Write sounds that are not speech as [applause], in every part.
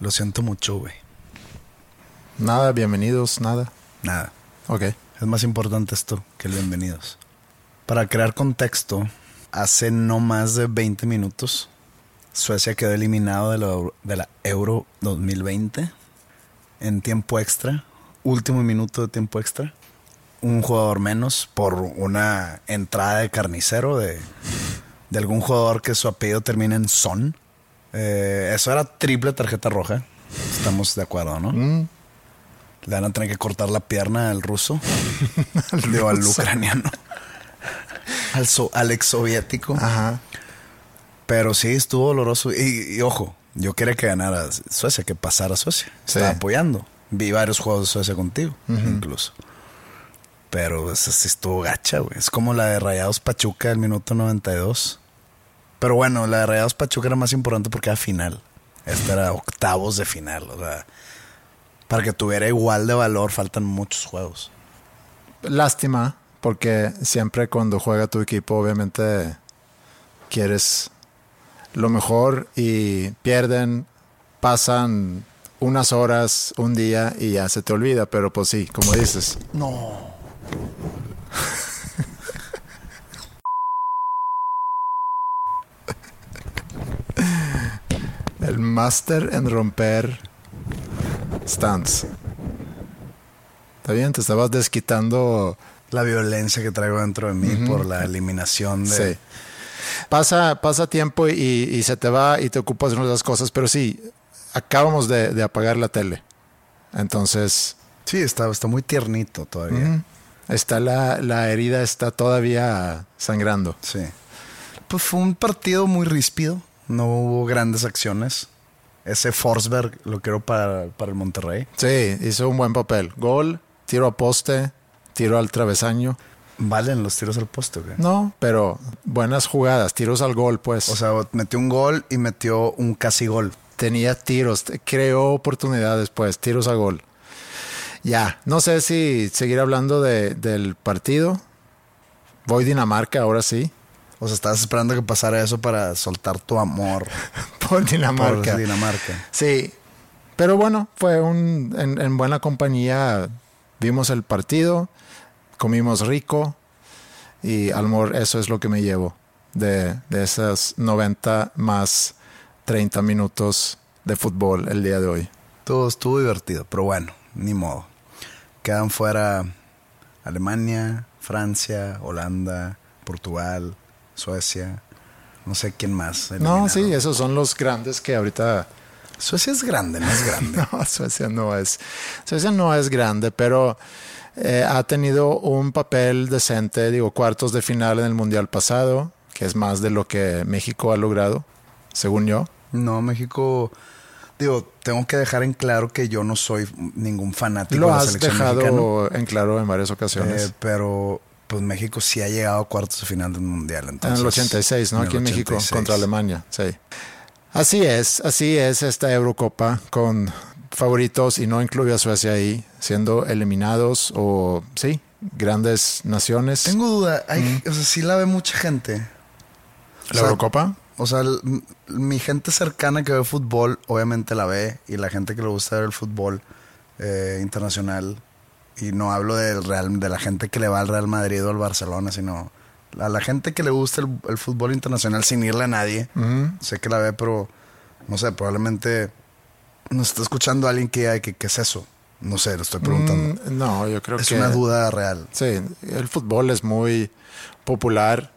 Lo siento mucho, güey. Nada, bienvenidos, nada. Nada. Ok. Es más importante esto que el bienvenidos. Para crear contexto, hace no más de 20 minutos, Suecia quedó eliminado de la, de la Euro 2020 en tiempo extra, último minuto de tiempo extra. Un jugador menos por una entrada de carnicero de, de algún jugador que su apellido termina en Son. Eh, eso era triple tarjeta roja. Estamos de acuerdo, ¿no? Mm. Le van a tener que cortar la pierna al ruso. [laughs] Digo, al ucraniano. [laughs] al, so- al ex soviético. Ajá. Pero sí, estuvo doloroso. Y, y ojo, yo quería que ganara Suecia, que pasara Suecia. Sí. Estaba apoyando. Vi varios juegos de Suecia contigo, incluso. Pero esa sí estuvo gacha, güey. Es como la de Rayados Pachuca del minuto 92. Pero bueno, la de Rayados Pachuca era más importante porque era final. Esta era octavos de final. O sea, para que tuviera igual de valor, faltan muchos juegos. Lástima, porque siempre cuando juega tu equipo, obviamente quieres lo mejor y pierden, pasan unas horas, un día y ya se te olvida. Pero pues sí, como dices, No. El máster en romper stands. Está bien, te estabas desquitando. La violencia que traigo dentro de mí por la eliminación de... Sí. Pasa, pasa tiempo y, y se te va y te ocupas de otras cosas, pero sí, acabamos de, de apagar la tele. Entonces, Sí, está, está muy tiernito todavía. está la, la herida está todavía sangrando. Sí. Pues fue un partido muy ríspido. No hubo grandes acciones. Ese Forsberg lo quiero para, para el Monterrey. Sí, hizo un buen papel. Gol, tiro a poste, tiro al travesaño. Valen los tiros al poste, güey. No, pero buenas jugadas, tiros al gol, pues. O sea, metió un gol y metió un casi gol. tenía tiros, creó oportunidades, pues, tiros a gol. Ya, no sé si seguir hablando de- del partido. Voy Dinamarca, ahora sí. O sea, estabas esperando que pasara eso para soltar tu amor [laughs] Por Dinamarca. por Dinamarca. Sí, pero bueno, fue un en, en buena compañía. Vimos el partido, comimos rico y amor, eso es lo que me llevo de, de esas 90 más 30 minutos de fútbol el día de hoy. Todo estuvo divertido, pero bueno, ni modo. Quedan fuera Alemania, Francia, Holanda, Portugal, Suecia. No sé quién más. No, sí, esos son los grandes que ahorita Suecia es grande, no es grande. [laughs] No, Suecia no es. Suecia no es grande, pero eh, ha tenido un papel decente, digo, cuartos de final en el Mundial pasado, que es más de lo que México ha logrado, según yo. No, México. Digo, tengo que dejar en claro que yo no soy ningún fanático Lo de la has selección dejado mexicana. en claro en varias ocasiones. eh, pero pues México sí ha llegado a cuartos de final del mundial. en el 86, ¿no? en el Aquí en México, 86. contra Alemania, sí. Así es, así es esta Eurocopa con favoritos y no incluye a Suecia ahí, siendo eliminados o, sí, grandes naciones. Tengo duda, hay, o sea, sí la ve mucha gente. O ¿La sea, Eurocopa? O sea, el- mi gente cercana que ve fútbol, obviamente la ve, y la gente que le gusta ver el fútbol eh, internacional, y no hablo del Real, de la gente que le va al Real Madrid o al Barcelona, sino a la gente que le gusta el, el fútbol internacional sin irle a nadie. Sé que la ve, pero no sé, probablemente nos está escuchando alguien que, ay, que, ¿qué es eso? No sé, lo estoy preguntando. Mm, no, yo creo es que... una duda real. Sí, el fútbol es muy popular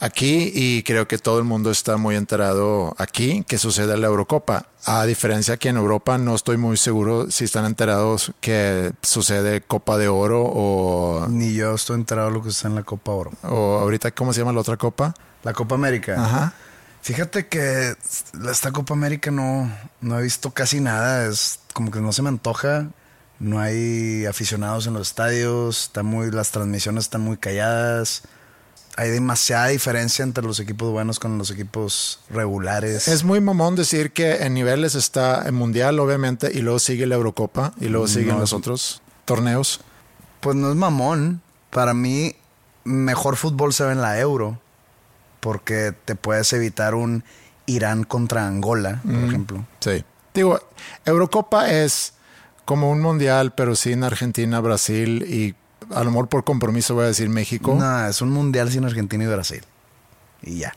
aquí y creo que todo el mundo está muy enterado aquí que sucede en la Eurocopa. A diferencia que en Europa no estoy muy seguro si están enterados que sucede Copa de Oro o, Ni yo estoy enterado de lo que está en la Copa Oro. o ahorita, ¿cómo se llama la otra copa? La Copa América. Ajá. Fíjate que esta Copa América no, no he visto casi nada. Es como que no se me antoja. No hay aficionados en los estadios. Está muy, las transmisiones están muy calladas. Hay demasiada diferencia entre los equipos buenos con los equipos regulares. Es muy mamón decir que en niveles está el Mundial, obviamente, y luego sigue la Eurocopa y luego siguen No, los otros torneos. Pues no es mamón. Para mí, mejor fútbol se ve en la Euro. Porque te puedes evitar un Irán contra Angola, por ejemplo. Sí. Digo, Eurocopa es como un mundial, pero sin Argentina, Brasil y a lo mejor por compromiso voy a decir México. No, es un mundial sin Argentina y Brasil. Y ya.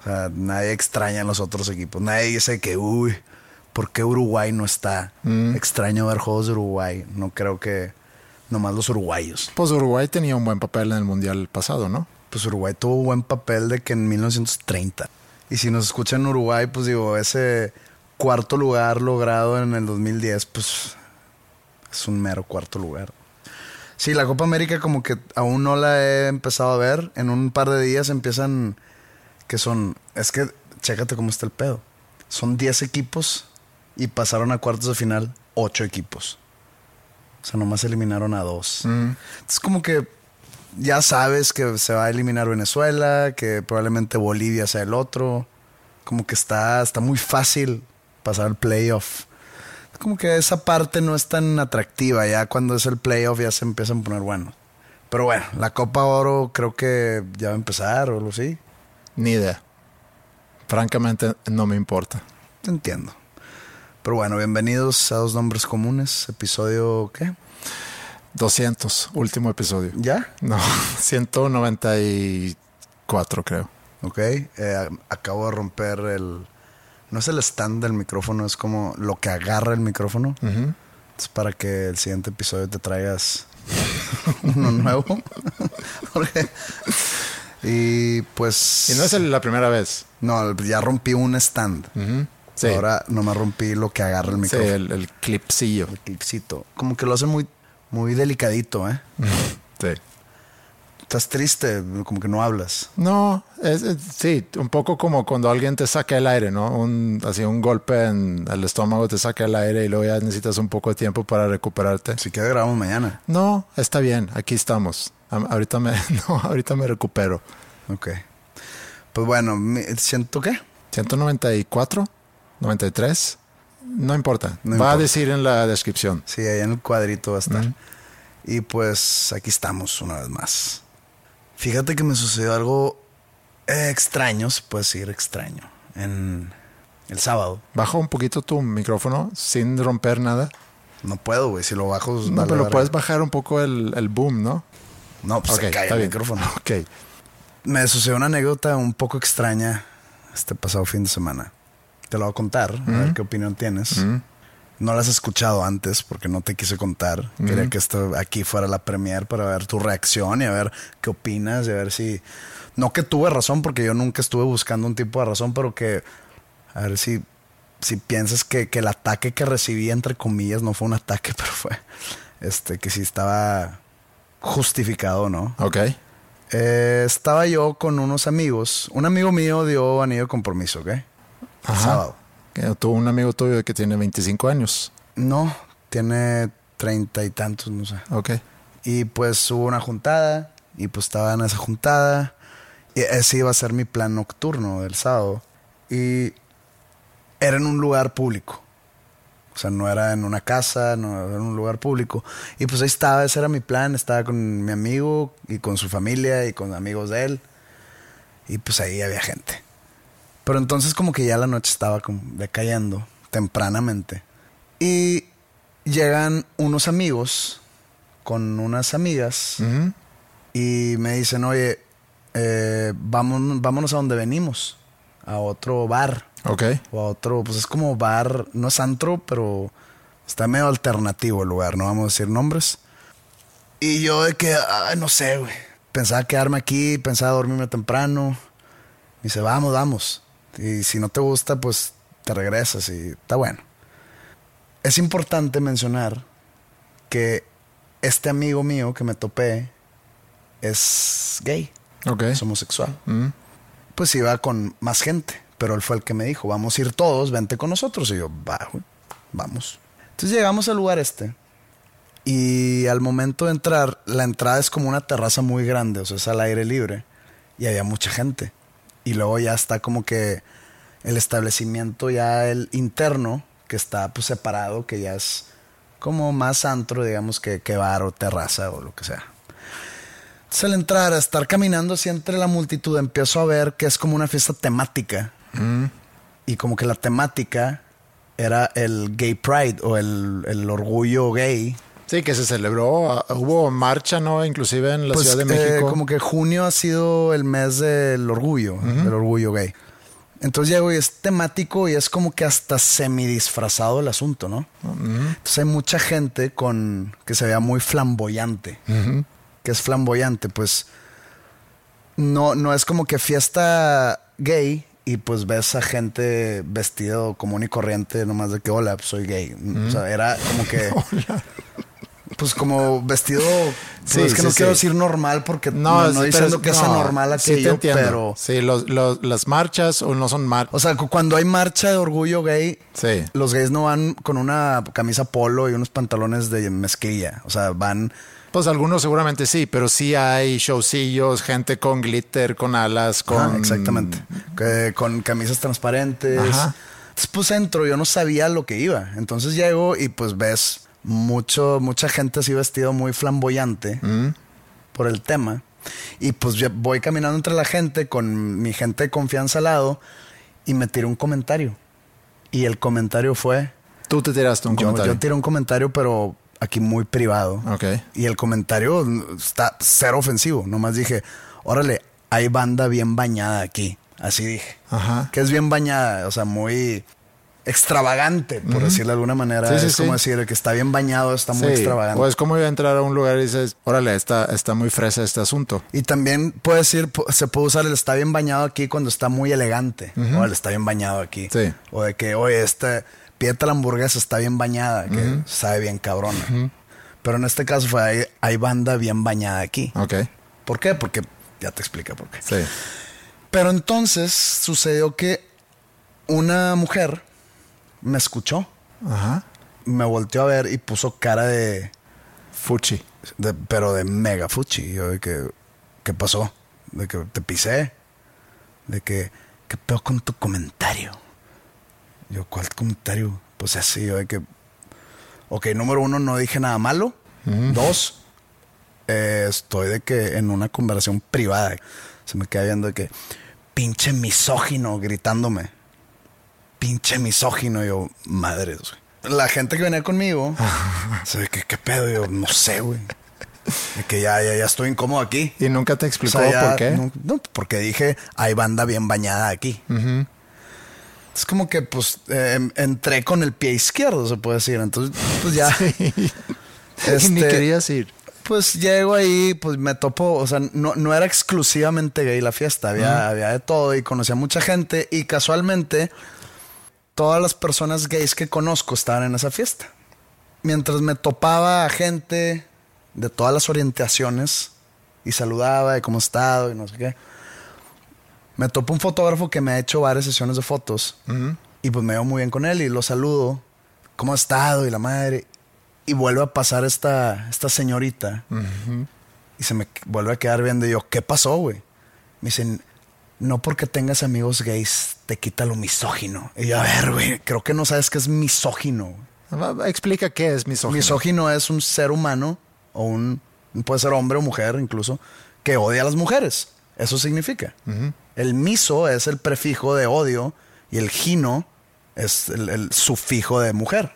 O sea, nadie extraña a los otros equipos. Nadie dice que, uy, ¿por qué Uruguay no está? Extraño ver juegos de Uruguay. No creo que nomás los uruguayos. Pues Uruguay tenía un buen papel en el mundial pasado, ¿no? Pues Uruguay tuvo buen papel de que en 1930. Y si nos escuchan en Uruguay, pues digo, ese cuarto lugar logrado en el 2010, pues es un mero cuarto lugar. Sí, la Copa América como que aún no la he empezado a ver. En un par de días empiezan que son... Es que, chécate cómo está el pedo. Son 10 equipos y pasaron a cuartos de final 8 equipos. O sea, nomás eliminaron a dos. Es como que ya sabes que se va a eliminar Venezuela, que probablemente Bolivia sea el otro. Como que está, está muy fácil pasar al playoff. Como que esa parte no es tan atractiva. Ya cuando es el playoff ya se empiezan a poner buenos. Pero bueno, la Copa Oro creo que ya va a empezar o algo así. Ni idea. Francamente, no me importa. Te entiendo. Pero bueno, bienvenidos a Dos Nombres Comunes. Episodio, ¿qué? 200, último episodio. ¿Ya? No, [laughs] 194 creo. Ok. Eh, acabo de romper el... No es el stand del micrófono, es como lo que agarra el micrófono. Es para que el siguiente episodio te traigas [laughs] uno nuevo. [laughs] Porque- y pues... Y no es la primera vez. No, ya rompí un stand. Ujú. Sí, Ahora nomás rompí lo que agarra el sí, micrófono. el, el clipsillo. el clipcito. Como que lo hace muy, muy delicadito, ¿eh? [laughs] Sí. Estás triste, como que no hablas. No, es, es- sí, un poco como cuando alguien te saca el aire, ¿no? Un, así un golpe en el estómago te saca el aire y luego ya necesitas un poco de tiempo para recuperarte. Si quieres grabamos mañana. No, está bien, aquí estamos. Am- ahorita me, [laughs] no, ahorita me recupero. Ok. Pues bueno, ¿siento qué? 194, 93, no importa. No Va importa. a decir en la descripción. Sí, ahí en el cuadrito va a estar. Y pues aquí estamos una vez más. Fíjate que me sucedió algo extraño, se puede decir extraño, en el sábado. Baja un poquito tu micrófono sin romper nada. No puedo, güey, si lo bajo... No, vale pero verga. puedes bajar un poco el, el boom, ¿no? No, pues se cae el bien. micrófono. [laughs] Ok. Me sucedió una anécdota un poco extraña este pasado fin de semana. Te lo voy a contar, a ver qué opinión tienes. No la has escuchado antes porque no te quise contar. Quería que esto aquí fuera la premier para ver tu reacción y a ver qué opinas y a ver si... No que tuve razón porque yo nunca estuve buscando un tipo de razón, pero que... A ver si, si piensas que, que el ataque que recibí, entre comillas, no fue un ataque, [laughs] pero fue... Este, que si estaba justificado o no. Ok. Eh, estaba yo con unos amigos. Un amigo mío dio anillo de compromiso, ¿ok? El Ajá. sábado. Tuvo un amigo tuyo que tiene 25 años. No, tiene treinta y tantos, no sé. Ok. Y pues hubo una juntada y pues estaba en esa juntada. Y ese iba a ser mi plan nocturno del sábado. Y era en un lugar público. O sea, no era en una casa, no era en un lugar público. Y pues ahí estaba, ese era mi plan. Estaba con mi amigo y con su familia y con amigos de él. Y pues ahí había gente. Pero entonces como que ya la noche estaba como decayendo tempranamente. Y llegan unos amigos con unas amigas y me dicen, oye, eh, vámonos, vámonos a donde venimos, a otro bar Ok. o a otro, pues es como bar, no es antro, pero Está medio alternativo el lugar, no vamos a decir nombres. Y yo de que, ay, no sé, güey. Pensaba quedarme aquí, pensaba dormirme temprano. Y dice, vamos, vamos. Y si no te gusta, pues te regresas y está bueno. Es importante mencionar que este amigo mío que me topé es gay, Ok. es homosexual. Mm. Pues iba con más gente, pero él fue el que me dijo, vamos a ir todos, vente con nosotros. Y yo, va, güey, vamos. Entonces llegamos al lugar este y al momento de entrar, la entrada es como una terraza muy grande, o sea, es al aire libre y había mucha gente. Y luego ya está como que el establecimiento ya el interno, que está pues separado, que ya es como más antro, digamos, que, que bar o terraza o lo que sea. Entonces al entrar, a estar caminando así entre la multitud, empiezo a ver que es como una fiesta temática. Y como que la temática era el gay pride o el, el orgullo gay. Sí, que se celebró. ah, Hubo marcha, ¿no? Inclusive en la Pues, Ciudad de eh, México. como que junio ha sido el mes del orgullo, del orgullo gay. Entonces llego y es temático y es como que hasta semi disfrazado el asunto, ¿no? Entonces hay mucha gente con que se vea muy flamboyante. Que es flamboyante, pues no, no es como que fiesta gay y pues ves a gente vestido común y corriente, nomás de que hola, soy gay. O sea, era como que. [laughs] Pues como vestido. pues, Sí, es que sí, no quiero decir normal porque no, no, pero diciendo que es no, anormal aquello, entiendo. pero. Sí, los- los- las marchas o no son marchas. O sea, cu- cuando hay marcha de orgullo gay, Sí. los gays no van con una camisa polo y unos pantalones de mezclilla. O sea, van. Pues algunos seguramente sí, pero sí hay showcillos, gente con glitter, con alas, con... Ajá, exactamente. Que- con camisas transparentes. Ajá. Entonces, pues entro, yo no sabía lo que iba. Entonces llego y pues ves mucho, mucha gente así vestido muy flamboyante Mm. por el tema. Y pues voy caminando entre la gente con mi gente de confianza al lado y me tiré un comentario. Y el comentario fue... Tú te tiraste un Yo, comentario. yo tiré un comentario, pero aquí muy privado. Ok. Y el comentario está cero ofensivo. Nomás dije, órale, hay banda bien bañada aquí. Así dije. Ajá. Que es bien bañada, o sea, muy extravagante, por decirlo de alguna manera. Sí, sí, es como sí. decir, el que está bien bañado está muy extravagante. O es como entrar a un lugar y dices, órale, está, está muy fresa este asunto. Y también puede decir, se puede usar el está bien bañado aquí cuando está muy elegante. O el está bien bañado aquí. Sí. O de que, oye, este pieta la hamburguesa está bien bañada, que sabe bien cabrona. Pero en este caso fue, hay, hay banda bien bañada aquí. Ok. ¿Por qué? Porque ya te explica por qué. Sí. Pero entonces sucedió que una mujer me escuchó, Ajá. me volteó a ver y puso cara de, Fuchi. de- pero de mega fuchi. Yo de que, ¿qué pasó? De que te pisé. De que, ¿qué peor con tu comentario? Yo, ¿cuál comentario? Pues así, yo de que, ok, número uno, no dije nada malo. Dos, eh, estoy de que en una conversación privada. Se me queda viendo de que, pinche misógino, gritándome. Pinche misógino. Yo, madre, güey. La gente que venía conmigo, [laughs] se ve que, ¿qué pedo? Yo, no sé, güey. Que ya, ya, ya estoy incómodo aquí. ¿Y nunca te O explicó sea, ya por qué? No, no, porque dije, hay banda bien bañada aquí. Es como que, pues, eh, em- entré con el pie izquierdo, se puede decir. Entonces, pues ya. [laughs] Y [laughs] ni Este, querías ir. Pues llego ahí, pues me topo, o sea, no, no era exclusivamente gay la fiesta, había, había de todo y conocía mucha gente y casualmente todas las personas gays que conozco estaban en esa fiesta. Mientras me topaba a gente de todas las orientaciones y saludaba de cómo he estado y no sé qué, me topo un fotógrafo que me ha hecho varias sesiones de fotos y pues me veo muy bien con él y lo saludo, cómo ha estado y la madre. Y vuelve a pasar esta, esta señorita. Y se me vuelve a quedar viendo. Y yo, ¿qué pasó, güey? Me dicen, no porque tengas amigos gays te quita lo misógino. Y yo, a ver, güey, creo que no sabes qué es misógino. Explica qué es misógino. Misógino es un ser humano, o un, puede ser hombre o mujer incluso, que odia a las mujeres. Eso significa. El miso es el prefijo de odio y el gino es el, el sufijo de mujer.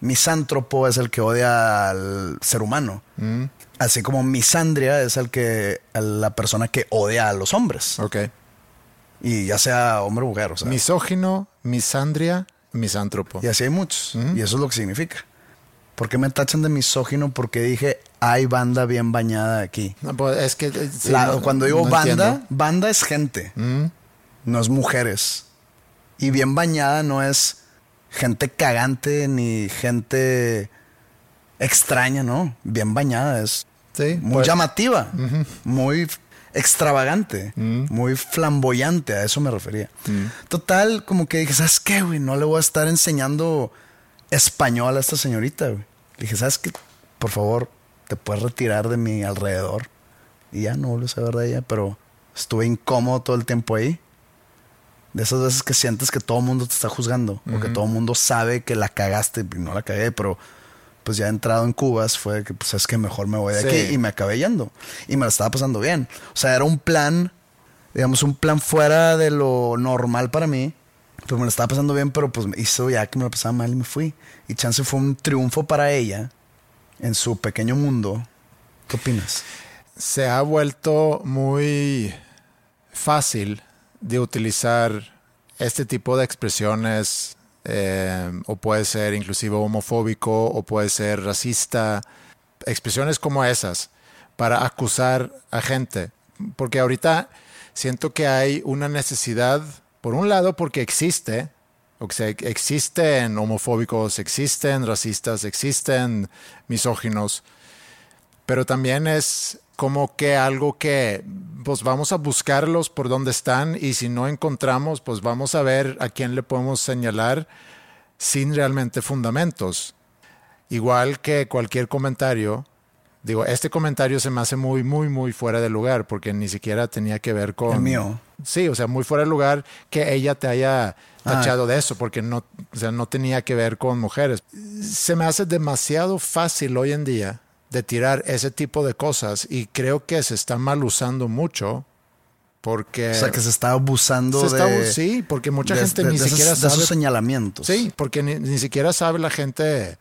Misántropo es el que odia al ser humano. Así como misandria es el que la persona que odia a los hombres. Y ya sea hombre o mujer. O sea, Misógino, misandria, misántropo. y así hay muchos. Y eso es lo que significa. ¿Por qué me tachan de misógino? Porque dije, hay banda bien bañada aquí. No, pues, es que eh, sí, La- no- cuando digo no banda, entiendo. banda es gente, no es mujeres. Y bien bañada no es gente cagante ni gente extraña, ¿no? Bien bañada es Sí, muy pues, llamativa, muy extravagante, muy flamboyante, a eso me refería. Total, como que dije, ¿sabes qué, güey? No le voy a estar enseñando español a esta señorita, güey. Dije, ¿sabes qué? Por favor, te puedes retirar de mi alrededor. Y ya no vuelvo a saber de ella, pero estuve incómodo todo el tiempo ahí. De esas veces que sientes que todo el mundo te está juzgando, o que todo el mundo sabe que la cagaste, y no la cagué, pero pues ya entrado en Cubas fue que pues es que mejor me voy de Sí. aquí y me acabé yendo. Y me la estaba pasando bien. O sea, era un plan, digamos, un plan fuera de lo normal para mí. Pues me la estaba pasando bien, pero pues me hizo ya que me la pasaba mal y me fui. Y chance fue un triunfo para ella en su pequeño mundo. ¿Qué opinas? se ha vuelto muy fácil de utilizar este tipo de expresiones eh, o puede ser inclusive homofóbico o puede ser racista, expresiones como esas para acusar a gente. Porque ahorita siento que hay una necesidad, por un lado porque existe, o sea, existen homofóbicos, existen racistas, existen misóginos, pero también es como que algo que pues vamos a buscarlos por donde están y si no encontramos pues vamos a ver a quién le podemos señalar sin realmente fundamentos. Igual que cualquier comentario, digo, este comentario se me hace muy, muy, muy fuera de lugar porque ni siquiera tenía que ver con... El mío. Sí, o sea, muy fuera de lugar que ella te haya Ah. tachado de eso, porque no, o sea, no tenía que ver con mujeres. Se me hace demasiado fácil hoy en día de tirar ese tipo de cosas y creo que se está mal usando mucho porque... O sea, que se está abusando se está- de... sí, porque mucha de- gente de- ni de esos- siquiera esos sabe... señalamientos. Sí, porque ni, ni siquiera sabe la gente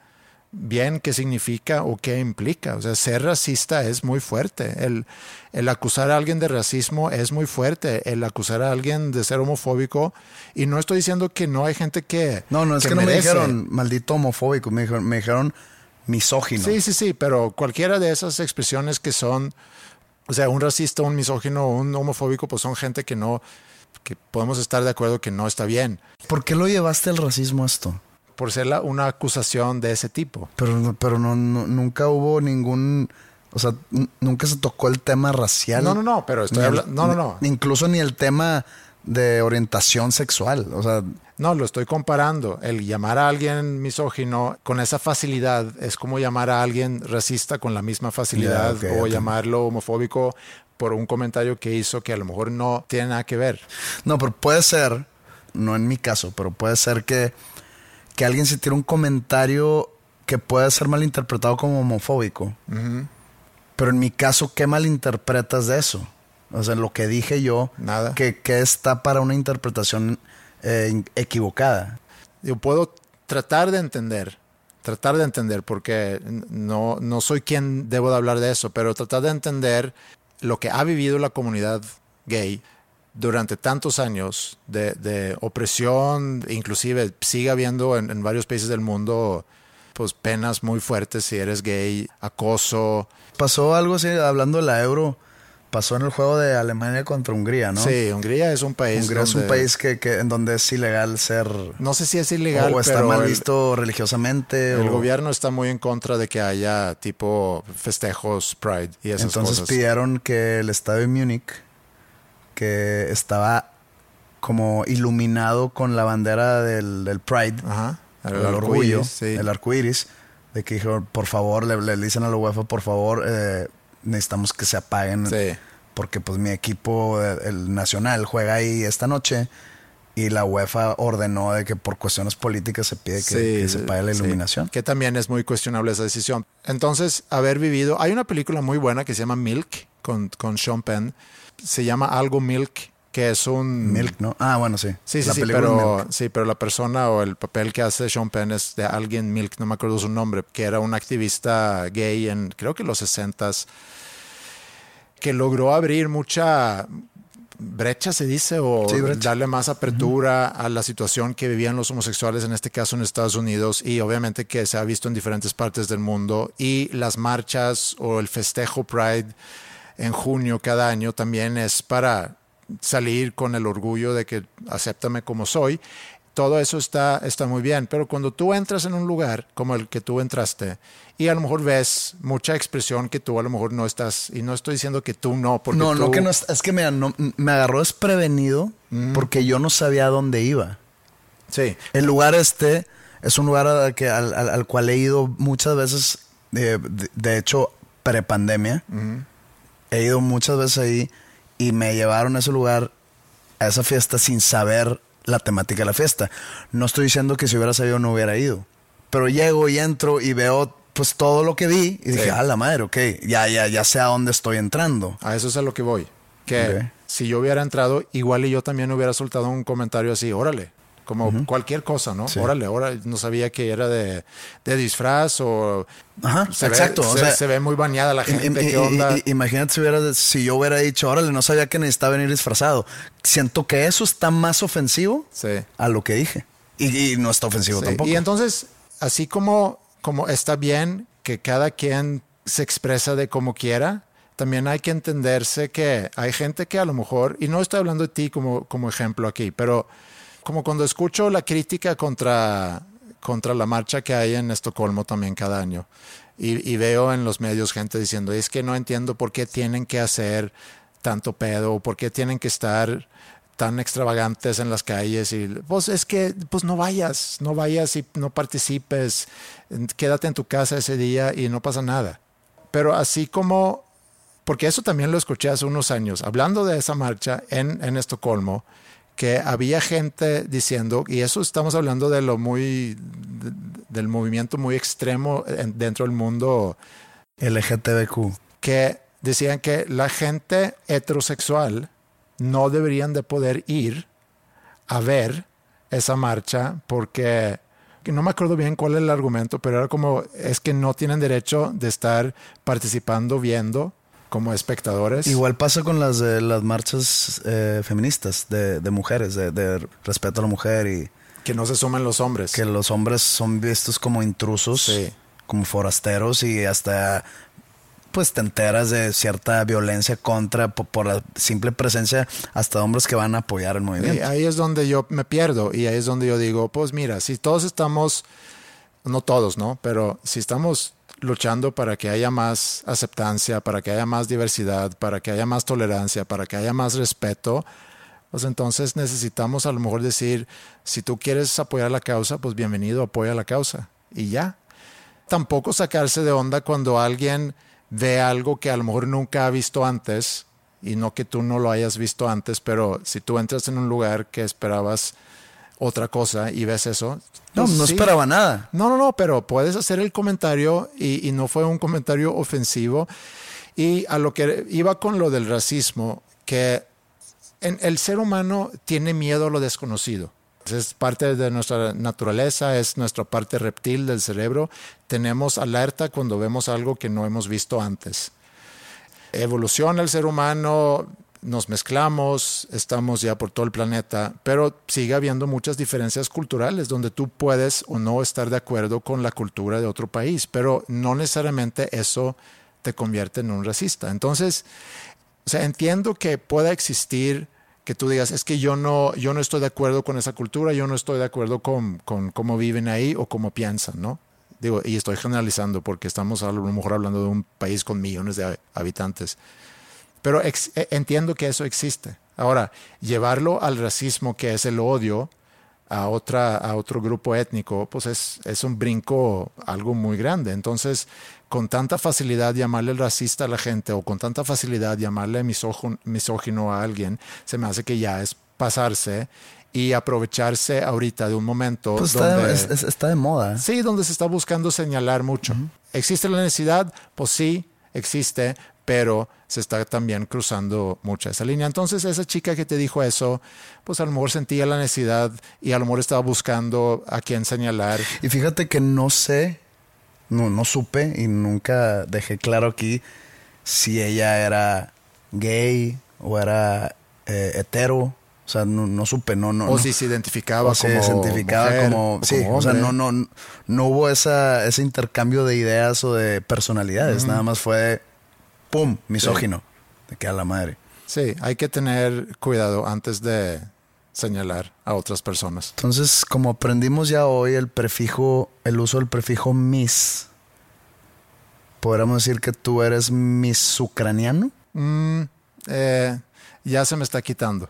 bien qué significa o qué implica. O sea, ser racista es muy fuerte. El, el acusar a alguien de racismo es muy fuerte. El acusar a alguien de ser homofóbico. Y no estoy diciendo que no hay gente que. No, no, es que, no me dijeron maldito homofóbico, me dijeron, me dijeron misógino. Sí, sí, sí, pero cualquiera de esas expresiones que son. O sea, un racista, un misógino, un homofóbico, pues son gente que no. que podemos estar de acuerdo que no está bien. ¿Por qué lo llevaste el racismo a esto? Por ser la- una acusación de ese tipo. Pero, no- pero no, no- nunca hubo ningún, o sea, nunca se tocó el tema racial. No, no, no, pero estoy hablando. No, no, no. Incluso ni el tema de orientación sexual. O sea, No, lo estoy comparando. El llamar a alguien misógino con esa facilidad es como llamar a alguien racista con la misma facilidad o llamarlo homofóbico por un comentario que hizo que a lo mejor no tiene nada que ver. no, pero puede ser, no en mi caso, pero puede ser que, que alguien se tire un comentario que puede ser malinterpretado como homofóbico. Pero en mi caso, ¿qué malinterpretas de eso? O sea, lo que dije yo, Nada. que, que está para una interpretación eh, equivocada. Yo puedo tratar de entender, tratar de entender, porque no, no soy quien debo de hablar de eso, pero tratar de entender lo que ha vivido la comunidad gay durante tantos años de, de opresión, inclusive sigue habiendo en, en varios países del mundo pues penas muy fuertes si eres gay, acoso. Pasó algo así, hablando de la euro, pasó en el juego de Alemania contra Hungría, ¿no? Sí, Hungría es un país. Hungría es un país que, que- en donde es ilegal ser... No sé si es ilegal, o está pero mal el- visto religiosamente. El o- gobierno está muy en contra de que haya tipo festejos Pride y esas Entonces cosas. pidieron que el estadio de Múnich, que estaba como iluminado con la bandera del, del Pride, Ajá. el, El, orgullo, sí. el arco iris, de que dijeron, por favor, le, le dicen a la UEFA, por favor, eh, necesitamos que se apaguen. Sí. Porque pues mi equipo, eh, el nacional, juega ahí esta noche. Y la UEFA ordenó de que por cuestiones políticas se pide que, Sí, que se apague la sí. iluminación. Que también es muy cuestionable esa decisión. Entonces, haber vivido. Hay una película muy buena que se llama Milk con, con Sean Penn. Se llama Algo Milk, que es un. Milk, ¿no? Ah, bueno, sí. Sí, sí, sí, pero, sí, pero la persona o el papel que hace Sean Penn es de alguien Milk, no me acuerdo su nombre, que era un activista gay en creo que los 60 que logró abrir mucha brecha, se dice, o Sí, darle más apertura a la situación que vivían los homosexuales, en este caso en Estados Unidos, y obviamente que se ha visto en diferentes partes del mundo, y las marchas o el festejo Pride en junio cada año también es para salir con el orgullo de que acéptame como soy. Todo eso está, está muy bien, pero cuando tú entras en un lugar como el que tú entraste y a lo mejor ves mucha expresión que tú a lo mejor no estás, y no estoy diciendo que tú no, porque No, no que no es, que no, me agarró desprevenido porque yo no sabía a dónde iba. Sí, El lugar este es un lugar al, que, al, al- al cual he ido muchas veces, eh, de, de hecho, prepandemia. He ido muchas veces ahí y me llevaron a ese lugar, a esa fiesta, sin saber la temática de la fiesta. No estoy diciendo que si hubiera sabido no hubiera ido. Pero llego y entro y veo pues todo lo que vi y dije, Sí. ah, la madre, ok, ya, ya, ya sé a dónde estoy entrando. a eso es a lo que voy. Que si yo hubiera entrado, igual y yo también hubiera soltado un comentario así, órale, como cualquier cosa, ¿no? Sí. Órale, órale, no sabía que era de, de disfraz o... Ajá, se ve- exacto. o se, sea, se ve muy bañada la gente, ¿qué onda? imagínate si, hubiera, si yo hubiera dicho, órale, no sabía que necesitaba venir disfrazado. Siento que eso está más ofensivo Sí. a lo que dije. Y, y no está ofensivo Sí, tampoco. Y entonces, así como, como está bien que cada quien se expresa de como quiera, también hay que entenderse que hay gente que a lo mejor, y no estoy hablando de ti como, como ejemplo aquí, pero como cuando escucho la crítica contra, contra la marcha que hay en Estocolmo también cada año, y, veo en los medios gente diciendo, es que no entiendo por qué tienen que hacer tanto pedo, por qué tienen que estar tan extravagantes en las calles y pues es que pues no vayas, no vayas y no participes, quédate en tu casa ese día y no pasa nada. Pero así como, porque eso también lo escuché hace unos años, hablando de esa marcha en, en Estocolmo, que había gente diciendo, y eso estamos hablando de lo muy, de- del movimiento muy extremo en- dentro del mundo LGTBQ. que decían que la gente heterosexual no deberían de poder ir a ver esa marcha porque que no me acuerdo bien cuál es el argumento, pero era como es que no tienen derecho de estar participando viendo como espectadores. Igual pasa con las, de las marchas eh, feministas de, de mujeres, de, de respeto a la mujer y que no se sumen los hombres. que los hombres son vistos como intrusos, Sí. como forasteros y hasta pues te enteras de cierta violencia contra po- por, la simple presencia hasta hombres que van a apoyar el Y movimiento. ahí es donde yo me pierdo y ahí es donde yo digo, pues mira, si todos estamos, no todos, ¿no? Pero si estamos luchando para que haya más aceptancia, para que haya más diversidad, para que haya más tolerancia, para que haya más respeto, pues entonces necesitamos a lo mejor decir, si tú quieres apoyar la causa, pues bienvenido, apoya la causa. Y ya. Tampoco sacarse de onda cuando alguien ve algo que a lo mejor nunca ha visto antes y no que tú no lo hayas visto antes, pero si tú entras en un lugar que esperabas otra cosa y ves eso. No, pues no sí. esperaba nada. No, no, no, pero puedes hacer el comentario y, y no fue un comentario ofensivo. Y a lo que iba con lo del racismo, que en- el ser humano tiene miedo a lo desconocido. Es parte de nuestra naturaleza, es nuestra parte reptil del cerebro. Tenemos alerta cuando vemos algo que no hemos visto antes. Evoluciona el ser humano, nos mezclamos, estamos ya por todo el planeta, pero sigue habiendo muchas diferencias culturales donde tú puedes o no estar de acuerdo con la cultura de otro país, pero no necesariamente eso te convierte en un racista. Entonces, o sea, entiendo que pueda existir que tú digas, es que yo no, yo no estoy de acuerdo con esa cultura, yo no estoy de acuerdo con, con cómo viven ahí o cómo piensan, ¿no? Digo, y estoy generalizando porque estamos a lo mejor hablando de un país con millones de habitantes. Pero ex- eh, entiendo que eso existe. Ahora, llevarlo al racismo, que es el odio a, otra, a otro grupo étnico, pues es, es un brinco algo muy grande. Entonces, con tanta facilidad llamarle racista a la gente o con tanta facilidad llamarle misógino, a alguien, se me hace que ya es pasarse y aprovecharse ahorita de un momento Pues está, donde... de, es- es- está de moda. Sí, donde se está buscando señalar mucho. ¿Existe la necesidad? Pues sí, existe, pero se está también cruzando mucha esa línea. Entonces, esa chica que te dijo eso, pues a lo mejor sentía la necesidad y a lo mejor estaba buscando a quién señalar. Y fíjate que no sé, no, no supe y nunca dejé claro aquí si ella era gay o era eh, hetero. O sea, no, no supe, no, no. O no. si se identificaba O se como identificaba mujer, como, sí, como o sea, no, no, no hubo esa, ese intercambio de ideas o de personalidades, nada más fue, pum, misógino, de que a la madre. Sí, hay que tener cuidado antes de señalar a otras personas. Entonces, como aprendimos ya hoy el prefijo, el uso del prefijo mis, podríamos decir que tú eres mis ucraniano. Mm, eh, ya se me está quitando.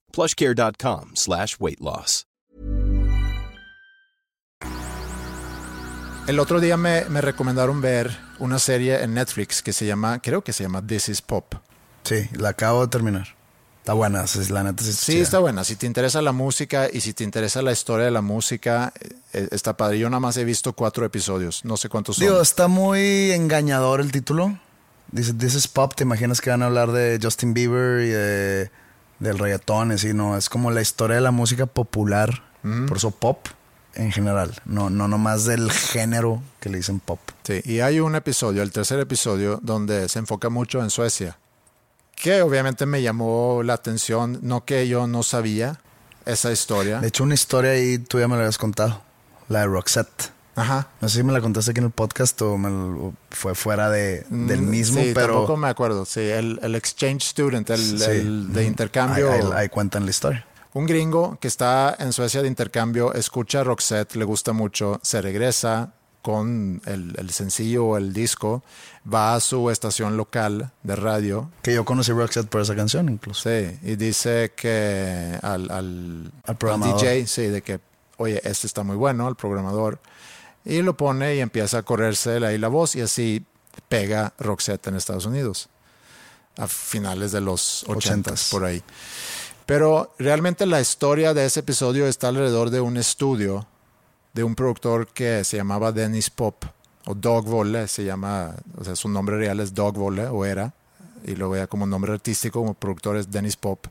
plushcare.com slash weight loss. El otro día me, me recomendaron ver una serie en Netflix que se llama, creo que se llama This is Pop. Sí, la acabo de terminar. Está buena, sí, la neta sí, Sí, está buena. Si te interesa la música y si te interesa la historia de la música, eh, está padre. Yo nada más he visto cuatro episodios. No sé cuántos son. Digo, está muy engañador el título. Dice, This is Pop, te imaginas que van a hablar de Justin Bieber y de, del reggaetón, y así, no, es como la historia de la música popular, por eso pop en general, no, no nomás del género que le dicen pop. Sí, y hay un episodio, el tercer episodio, donde se enfoca mucho en Suecia. Que obviamente me llamó la atención, no que yo no sabía esa historia. De hecho, una historia ahí tú ya me la habías contado, la de Roxette. Ajá. No sé si me la contaste aquí en el podcast o, me lo- o fue fuera de, del Mm, mismo, sí, pero tampoco me acuerdo. Sí, el, el exchange student, el, Sí. el de intercambio. ahí, ahí- ahí cuentan la historia. Un gringo que está en Suecia de intercambio escucha a Roxette, le gusta mucho, se regresa con el, el sencillo o el disco, va a su estación local de radio, Que yo conocí Roxette por esa canción incluso. sí, y dice que al, al, Al. DJ, sí, de que, oye, este está muy bueno, al programador, y lo pone y empieza a correrse ahí la voz y así pega Roxette en Estados Unidos a finales de los ochentas, Ochentas. por ahí. Pero realmente la historia de ese episodio está alrededor de un estudio de un productor que se llamaba Dennis Pop, o Dog Volle, se llama, o sea, su nombre real es Dog Volle, o era, y lo veía como nombre artístico, como productor es Dennis Pop,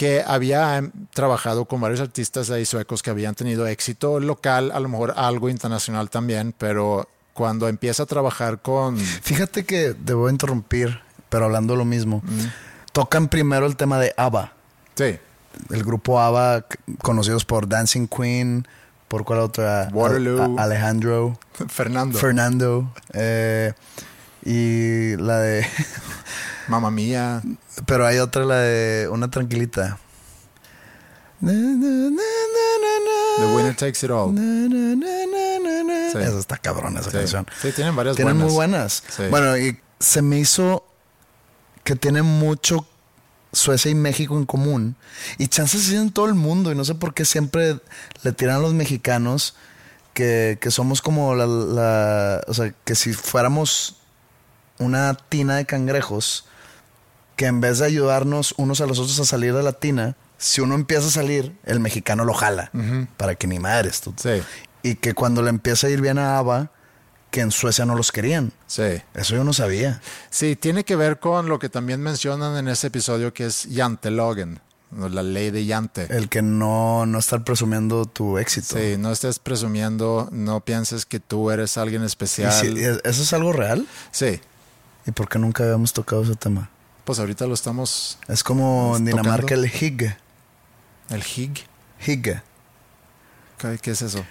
que había em, trabajado con varios artistas ahí suecos que habían tenido éxito local, a lo mejor algo internacional también, pero cuando empieza a trabajar con... Fíjate que a interrumpir, pero hablando lo mismo. Tocan primero el tema de ABBA. Sí, El grupo ABBA, conocidos por Dancing Queen, por cuál otra? Waterloo. A- Alejandro, [laughs] Fernando, Fernando, eh, y la de... [laughs] Mamma Mía, pero hay otra, la de una tranquilita. The Winner Takes It All. Sí. Esa está cabrona esa Sí. canción. Sí, tienen varias Tienen buenas. muy buenas. Sí. Bueno, y se me hizo que tienen mucho Suecia y México en común. Y chances sí en todo el mundo. Y no sé por qué siempre le tiran a los mexicanos que, que somos como la, la- O sea, que si fuéramos una tina de cangrejos, que en vez de ayudarnos unos a los otros a salir de la tina, si uno empieza a salir, el mexicano lo jala. Para que ni madres tú. Sí, Y que cuando le empieza a ir bien a ABBA, que en Suecia no los querían. sí. Eso yo no sabía. Sí, tiene que ver con lo que también mencionan en ese episodio que es Jantelogen, o la ley de Jante. El que no, no estar presumiendo tu éxito. Sí, no estés presumiendo, no pienses que tú eres alguien ¿Y especial. si- ¿Eso es algo real? Sí, ¿Y por qué nunca habíamos tocado ese tema? Pues ahorita lo estamos. Es como en ¿Estás Dinamarca el hygge. El Hig. Hygge. ¿Qué, es eso?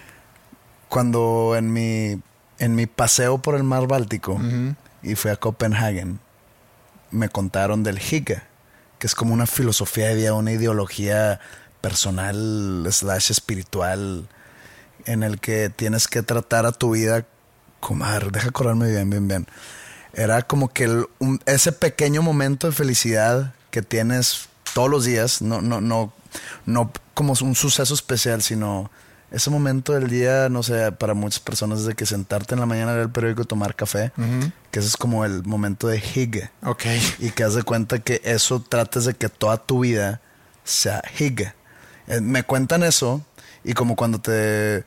Cuando en mi, en mi paseo por el mar Báltico, y fui a Copenhagen, me contaron del Hygge, que es como una filosofía de vida, una ideología personal slash espiritual en el que tienes que tratar a tu vida como, a ver, deja correrme bien, bien, bien. Era como que el- un- ese pequeño momento de felicidad que tienes todos los días, no, no, no, no como un suceso especial, sino ese momento del día, no sé, para muchas personas es de que sentarte en la mañana a leer el periódico y tomar café, que ese es como el momento de Hygge. Ok. Y que haz de cuenta que eso trates de que toda tu vida sea Hygge. Eh, me cuentan eso y como cuando te,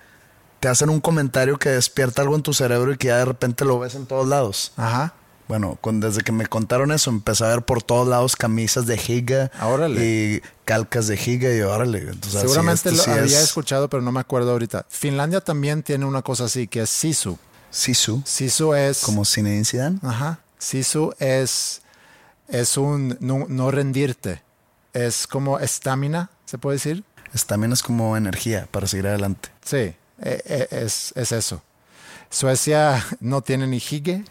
te hacen un comentario que despierta algo en tu cerebro y que ya de repente lo ves en todos lados. Ajá. Bueno, con, desde que me contaron eso, empecé a ver por todos lados camisas de órale. y calcas de Hygge y órale. Entonces, Seguramente lo sí había es escuchado, pero no me acuerdo ahorita. Finlandia también tiene una cosa así, que es Sisu. Sisu, Sisu es... como Zinedine Zidane. Ajá. Sisu es, es un no, no rendirte. Es como estamina, ¿se puede decir? Es- También es como energía para seguir adelante. Sí, e- e- es, es eso. Suecia [laughs] no tiene ni hige,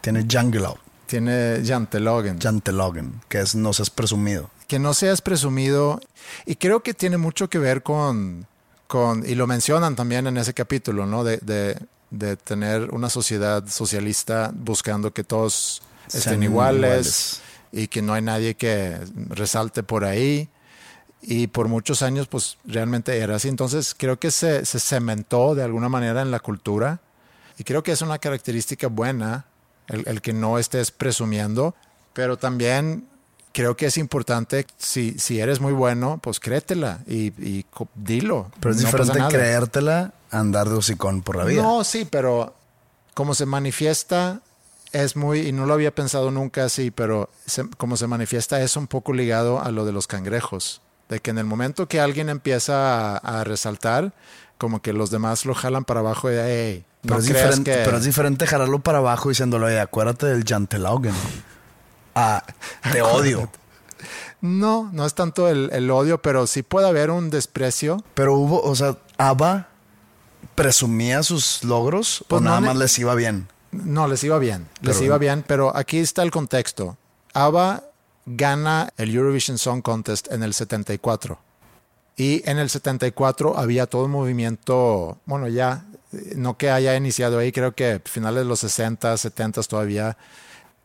Tiene Jangelau, tiene jantelogen. Jantelogen, que es no seas presumido. que no seas presumido. Y creo que tiene mucho que ver con, con y lo mencionan también en ese capítulo, ¿no? De, de, de tener una sociedad socialista buscando que todos estén iguales, iguales. y que no hay nadie que resalte por ahí. Y por muchos años, pues realmente era así. Entonces creo que se, se cementó de alguna manera en la cultura. Y creo que es una característica buena el, el que no estés presumiendo. Pero también creo que es importante, si, si eres muy bueno, pues créetela y, y dilo. Pero es No diferente creértela a andar de hocicón por la vida. No, sí, pero como se manifiesta es muy, y no lo había pensado nunca así, pero se- como se manifiesta es un poco ligado a lo de los cangrejos. De que en el momento que alguien empieza a, a resaltar, como que los demás lo jalan para abajo y hey, pero, no es creas diferente, que... pero es diferente jalarlo para abajo diciéndole, oye, acuérdate del Jantelaugen. Ah, te odio. No, no es tanto el, el odio, pero sí puede haber un desprecio. Pero hubo, o sea, Ava presumía sus logros Pues o no nada más les iba bien. No, les iba bien, les iba bien, pero aquí está el contexto. ABBA gana el Eurovision Song Contest en el 74. Y en el 74 había todo un movimiento, bueno, ya, eh, no que haya iniciado ahí, creo que finales de los 60, 70 todavía,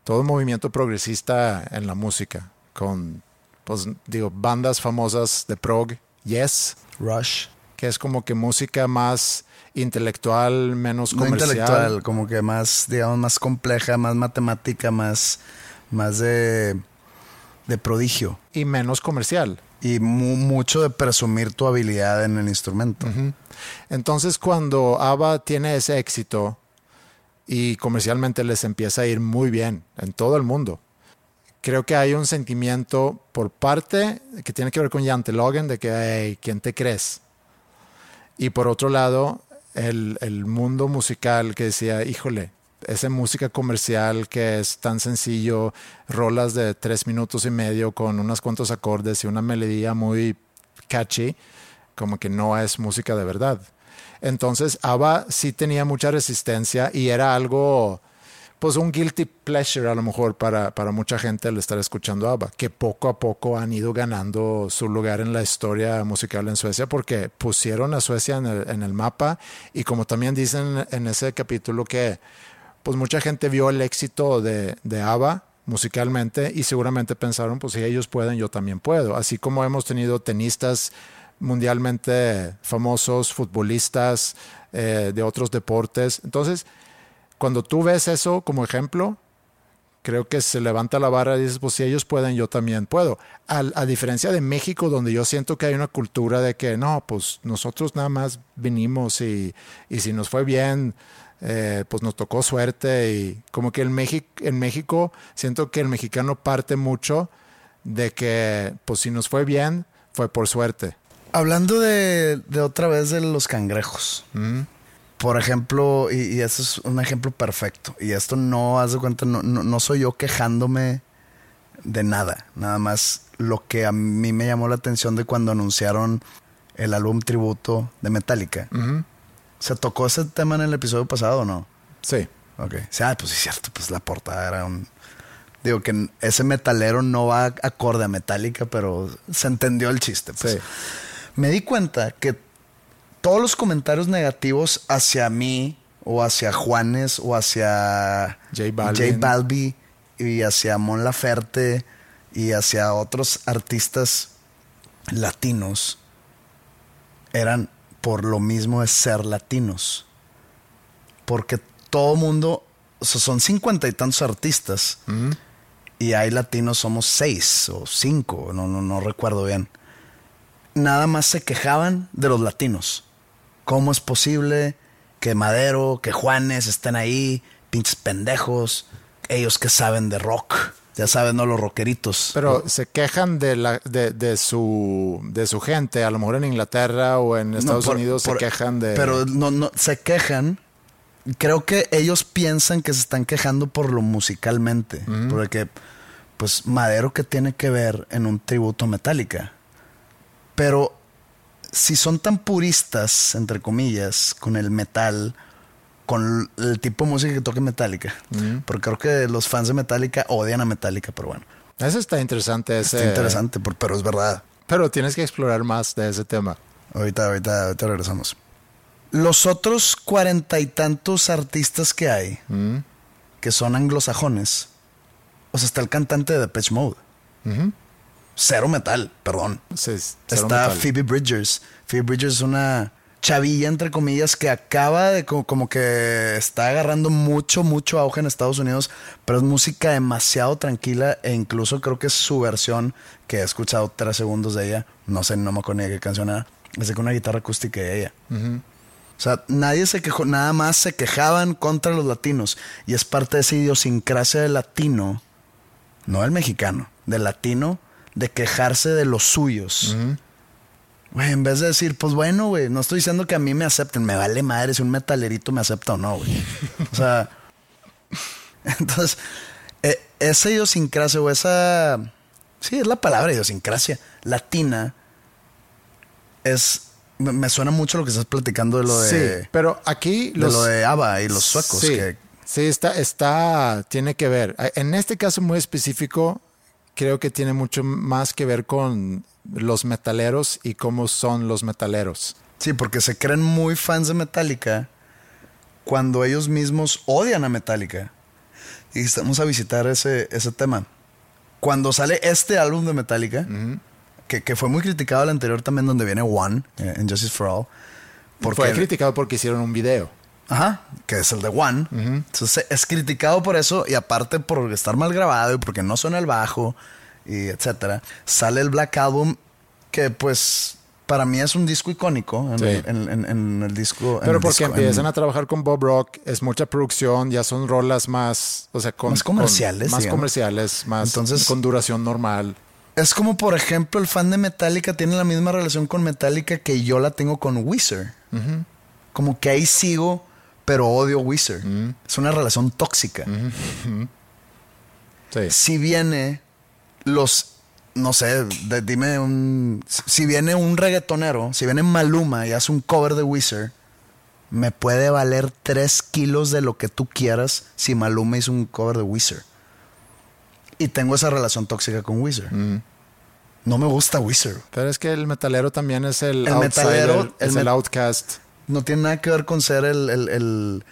todo un movimiento progresista en la música, con, pues digo, bandas famosas de prog, Yes, Rush. que es como que música más intelectual, menos No comercial. intelectual, como que más, digamos, más compleja, más matemática, más, más de, de prodigio. y menos comercial. Y mu- mucho de presumir tu habilidad en el instrumento. Entonces, cuando ABBA tiene ese éxito y comercialmente les empieza a ir muy bien en todo el mundo, creo que hay un sentimiento por parte que tiene que ver con Jantelogen de que, hey, ¿quién te crees? Y por otro lado, el, el mundo musical que decía, híjole, esa música comercial que es tan sencillo, rolas de tres minutos y medio con unos cuantos acordes y una melodía muy catchy, como que no es música de verdad. Entonces, ABBA sí tenía mucha resistencia y era algo, pues un guilty pleasure a lo mejor para, para mucha gente al estar escuchando ABBA, que poco a poco han ido ganando su lugar en la historia musical en Suecia porque pusieron a Suecia en el, en el mapa y como también dicen en ese capítulo que pues mucha gente vio el éxito de, de ABBA musicalmente y seguramente pensaron, pues si ellos pueden, yo también puedo. Así como hemos tenido tenistas mundialmente famosos, futbolistas eh, de otros deportes. Entonces, cuando tú ves eso como ejemplo, creo que se levanta la barra y dices, pues si ellos pueden, yo también puedo. Al- a diferencia de México, donde yo siento que hay una cultura de que no, pues nosotros nada más vinimos y, y si nos fue bien, eh, pues nos tocó suerte y como que en México, en México siento que el mexicano parte mucho de que pues si nos fue bien, fue por suerte. Hablando de, de otra vez de los cangrejos. Por ejemplo, y, y eso es un ejemplo perfecto. Y esto no, haz de cuenta, no, no, no soy yo quejándome de nada. Nada más lo que a mí me llamó la atención de cuando anunciaron el álbum tributo de Metallica. ¿Se tocó ese tema en el episodio pasado o no? Sí. Ok. Sí, ah, pues sí, es cierto. Pues la portada era un. Digo que ese metalero no va acorde a Metallica, pero se entendió el chiste. Pues. Sí. Me di cuenta que todos los comentarios negativos hacia mí, o hacia Juanes, o hacia J Balvin. J Balbi, y hacia Mon Laferte, y hacia otros artistas latinos, eran por lo mismo de ser latinos. Porque todo mundo, o sea, son cincuenta y tantos artistas, y hay latinos somos seis o cinco, no, no, no recuerdo bien. Nada más se quejaban de los latinos. ¿Cómo es posible que Madero, que Juanes estén ahí, pinches pendejos, ellos que saben de rock? Ya saben, ¿no? Los rockeritos. Pero se quejan de, la, de, de su, de su gente, a lo mejor en Inglaterra o en Estados por- Unidos por- se quejan de... Pero no, no, se quejan. Creo que ellos piensan que se están quejando por lo musicalmente. Porque, pues, Madero que tiene que ver en un tributo a Metallica. Pero si son tan puristas, entre comillas, con el metal, con el tipo de música que toca Metallica. Porque creo que los fans de Metallica odian a Metallica, pero bueno. Eso está interesante. Ese, Está interesante, pero es verdad. Pero tienes que explorar más de ese tema. Ahorita, ahorita, ahorita regresamos. Los otros cuarenta y tantos artistas que hay, que son anglosajones, o sea, está el cantante de Depeche Mode. Cero metal, perdón. Sí, es- cero Está metal. Phoebe Bridgers. Phoebe Bridgers es una chavilla, entre comillas, que acaba de co- como, que está agarrando mucho, mucho auge en Estados Unidos, pero es música demasiado tranquila e incluso creo que su versión, que he escuchado tres segundos de ella, no sé, no me acuerdo ni de qué canción era, es de con una guitarra acústica de ella. O sea, nadie se quejó, nada más se quejaban contra los latinos y es parte de esa idiosincrasia del latino, no del mexicano, del latino, de quejarse de los suyos. Güey, en vez de decir, pues bueno, güey, no estoy diciendo que a mí me acepten, me vale madre si un metalerito me acepta o no, güey. O sea, [laughs] entonces, eh, esa idiosincrasia o esa, sí, es la palabra idiosincrasia latina, es, me, me suena mucho lo que estás platicando de lo de, Sí, pero aquí de los... lo de ABBA y los suecos. Sí, que- sí, está, está, tiene que ver. En este caso muy específico, creo que tiene mucho más que ver con los metaleros y cómo son los metaleros. Sí, porque se creen muy fans de Metallica cuando ellos mismos odian a Metallica. Y estamos a visitar ese, ese tema. Cuando sale este álbum de Metallica, que, que fue muy criticado el anterior también, donde viene One, eh, en Justice for All. Porque Fue criticado porque hicieron un video. Ajá, que es el de One. Entonces es criticado por eso y aparte por estar mal grabado y porque no suena el bajo y etcétera. Sale el Black Album que pues para mí es un disco icónico en, Sí. el, en- en- en el disco. Pero el porque disco- empiezan a trabajar con Bob Rock, es mucha producción, ya son rolas más, o sea, con, Más comerciales, con- más digamos. comerciales, más Entonces- con duración normal. Es como por ejemplo el fan de Metallica tiene la misma relación con Metallica que yo la tengo con Wizard. Como que ahí sigo, pero odio Wizard. Es una relación tóxica. Sí. si viene los, no sé, de- dime un, si viene un reggaetonero, si viene Maluma y hace un cover de Wizard, me puede valer tres kilos de lo que tú quieras si Maluma hizo un cover de Wizard. Y tengo esa relación tóxica con Wizard. No me gusta Wizard. Pero es que el metalero también es el, El outsider, metalero, el es el outcast. No tiene nada que ver con ser el, el, el-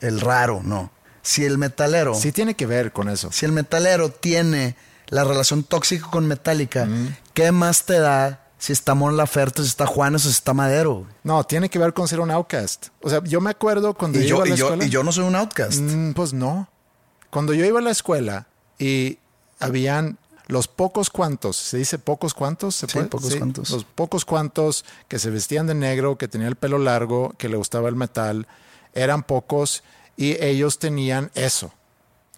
el raro, no. Si el metalero... Sí tiene que ver con eso. Si el metalero tiene la relación tóxica con Metallica, ¿qué más te da si está Mon Laferte, si está Juanes o si está Madero? No, tiene que ver con ser un outcast. O sea, yo me acuerdo cuando Y yo, iba a la y, yo, escuela. y yo no soy un outcast. Mm, pues no. Cuando yo iba a la escuela y habían los pocos cuantos, ¿se dice pocos cuantos? ¿Se Sí, puede? pocos cuantos. Los pocos cuantos que se vestían de negro, que tenían el pelo largo, que le gustaba el metal, eran pocos y ellos tenían eso.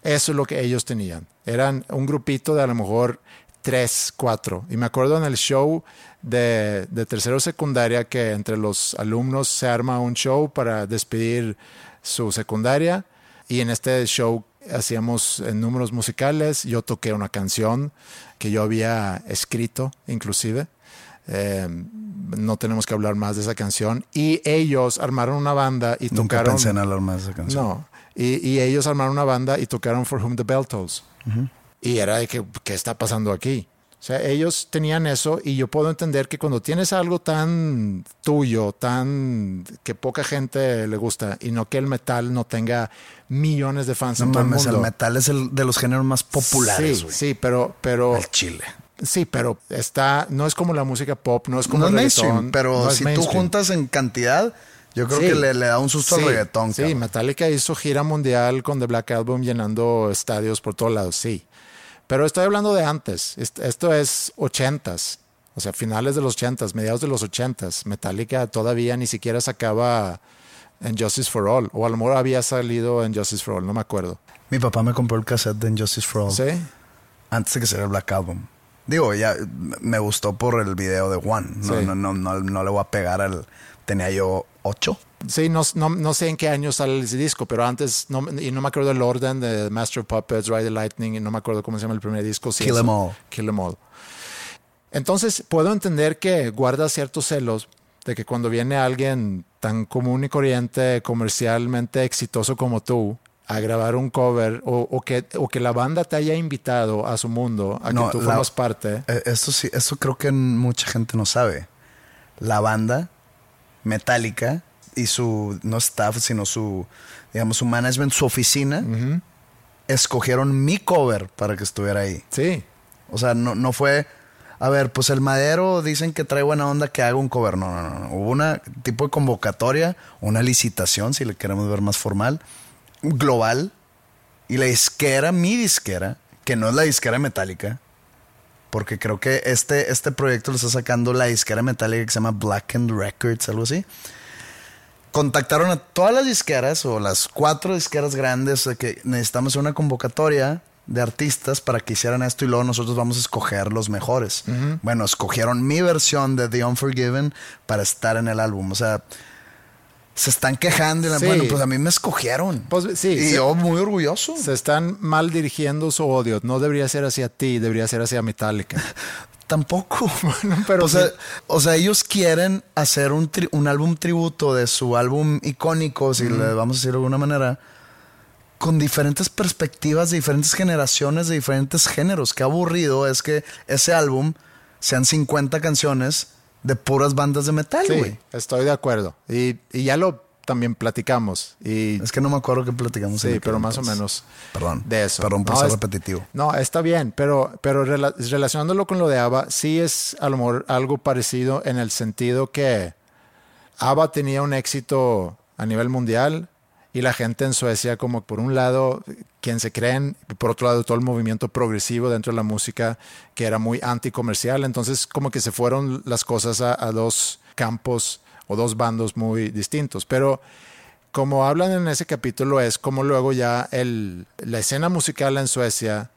Eso es lo que ellos tenían. Eran un grupito de a lo mejor tres, cuatro. Y me acuerdo en el show de, de tercero secundaria que entre los alumnos se arma un show para despedir su secundaria. Y en este show hacíamos eh, números musicales. Yo toqué una canción que yo había escrito, inclusive. Eh, no tenemos que hablar más de esa canción. Y ellos armaron una banda y Nunca tocaron. pensé en hablar más de esa canción. No. Y, y ellos armaron una banda y tocaron For Whom the Bell Tolls. Y era de que, ¿qué está pasando aquí? O sea, ellos tenían eso y yo puedo entender que cuando tienes algo tan tuyo, tan que poca gente le gusta y no que el metal no tenga millones de fans No en todo el mames, el mundo. metal es el de los géneros más populares, Sí, sí, pero, pero El chile. sí, pero está, no es como la música pop, no es como No el mainstream, reggaetón, pero no si mainstream. tú juntas en cantidad, yo creo Sí. que le, le da un susto Sí, al reggaetón. Sí, cabrón. Metallica hizo gira mundial con The Black Album llenando estadios por todos lados, sí. Pero estoy hablando de antes. Est- Esto es ochentas. O sea, finales de los ochentas, mediados de los ochentas. Metallica todavía ni siquiera sacaba en Justice for All. O a lo mejor había salido en Justice for All, no me acuerdo. Mi papá me compró el cassette de Injustice for All ¿Sí? antes de que saliera el Black Album. Digo, ya me gustó por el video de One. No, Sí. no, no, no, no le voy a pegar al. Tenía yo ocho. Sí, no, no, no sé en qué año sale ese disco, pero antes, no, y no me acuerdo el orden de Master of Puppets, Ride the Lightning, y no me acuerdo cómo se llama el primer disco. Kill eso. 'Em All. Kill 'Em All. Entonces, puedo entender que guarda ciertos celos de que cuando viene alguien tan común y corriente, comercialmente exitoso como tú, a grabar un cover o, o que, o que la banda te haya invitado a su mundo, a No, que tú la- formas parte. Eh, Esto sí, esto creo que mucha gente no sabe. La banda Metallica y su, no staff, sino su, digamos, su management, su oficina, escogieron mi cover para que estuviera ahí. Sí, O sea, no, no fue, a ver, pues el madero dicen que trae buena onda que haga un cover. No, no, no. no. Hubo una tipo de convocatoria, una licitación, si le queremos ver más formal, global. Y la disquera, mi disquera, que no es la disquera metálica, porque creo que este, este proyecto lo está sacando la disquera metálica que se llama Black and Records, algo así. Contactaron a todas las disqueras o las cuatro disqueras grandes de que necesitamos una convocatoria de artistas para que hicieran esto y luego nosotros vamos a escoger los mejores. Bueno, escogieron mi versión de The Unforgiven para estar en el álbum. O sea, se están quejando y la- Sí. bueno, pues a mí me escogieron. Pues, sí, y yo muy orgulloso. se están mal dirigiendo su odio. No debería ser hacia ti, debería ser hacia Metallica. [laughs] Tampoco. [laughs] pero o, sea, o sea, ellos quieren hacer un, tri- un álbum tributo de su álbum icónico, si le vamos a decir de alguna manera, con diferentes perspectivas de diferentes generaciones, de diferentes géneros. Qué aburrido es que ese álbum sean 50 canciones de puras bandas de metal, güey. Sí, estoy de acuerdo. Y, y ya lo también platicamos. Y Es que no me acuerdo que platicamos. sí, pero más o menos Perdón. de eso. Perdón por No, ser es- repetitivo. No, está bien, pero, pero rela- relacionándolo con lo de ABBA, sí es a lo mejor algo parecido en el sentido que ABBA tenía un éxito a nivel mundial y la gente en Suecia, como por un lado, quien se creen, y por otro lado, todo el movimiento progresivo dentro de la música que era muy anticomercial. Entonces, como que se fueron las cosas a, a dos campos o dos bandos muy distintos. Pero como hablan en ese capítulo, es como luego ya el, la escena musical en Suecia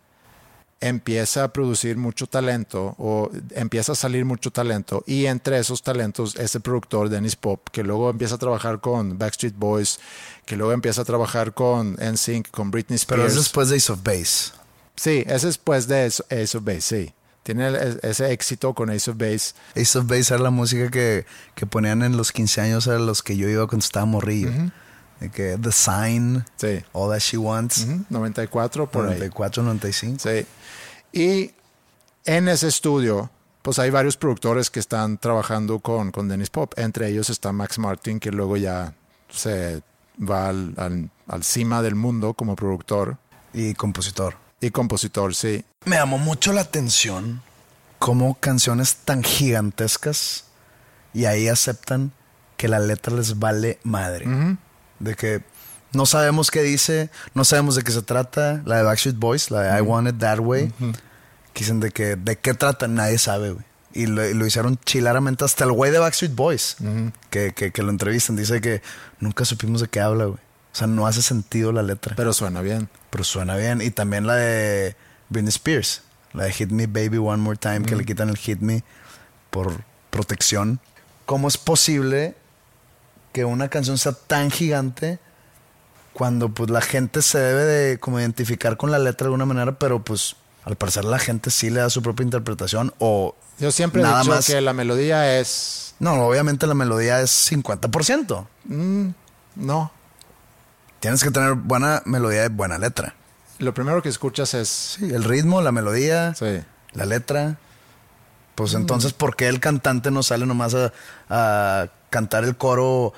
empieza a producir mucho talento o empieza a salir mucho talento y entre esos talentos ese productor Dennis Pop que luego empieza a trabajar con Backstreet Boys que luego empieza a trabajar con NSYNC con Britney Spears Pero es después de Ace of Base. sí es después de Ace of Base sí tiene ese éxito con Ace of Base Ace of Base era la música que, que ponían en los 15 años a los que yo iba cuando estaba morrillo. De que The Sign, sí All That She Wants, Ujú, 94 por ahí 94, 95. Sí. Y en ese estudio, pues hay varios productores que están trabajando con, con Dennis Pop. Entre ellos está Max Martin, que luego ya se va al, al, al cima del mundo como productor Y compositor. Y compositor, sí. Me llamó mucho la atención cómo canciones tan gigantescas y ahí aceptan que la letra les vale madre. De que no sabemos qué dice, no sabemos de qué se trata. La de Backstreet Boys, la de I Want It That Way. que Dicen de que de qué trata, nadie sabe, güey. Y lo, y lo hicieron chilaramente hasta el güey de Backstreet Boys, que, que, que lo entrevistan. Dice que nunca supimos de qué habla, güey. O sea, no hace sentido la letra. Pero suena bien. Pero suena bien. Y también la de Britney Spears. La de Hit Me Baby One More Time, que le quitan el Hit Me por protección. ¿Cómo es posible que una canción sea tan gigante cuando pues la gente se debe de como identificar con la letra de alguna manera, pero pues al parecer la gente sí le da su propia interpretación o Yo siempre Nada he dicho más. que la melodía es... no, obviamente la melodía es 50%. No. Tienes que tener buena melodía y buena letra. Lo primero que escuchas es... Sí, el ritmo, la melodía, Sí. la letra. Pues entonces, ¿por qué el cantante no sale nomás a, a cantar el coro?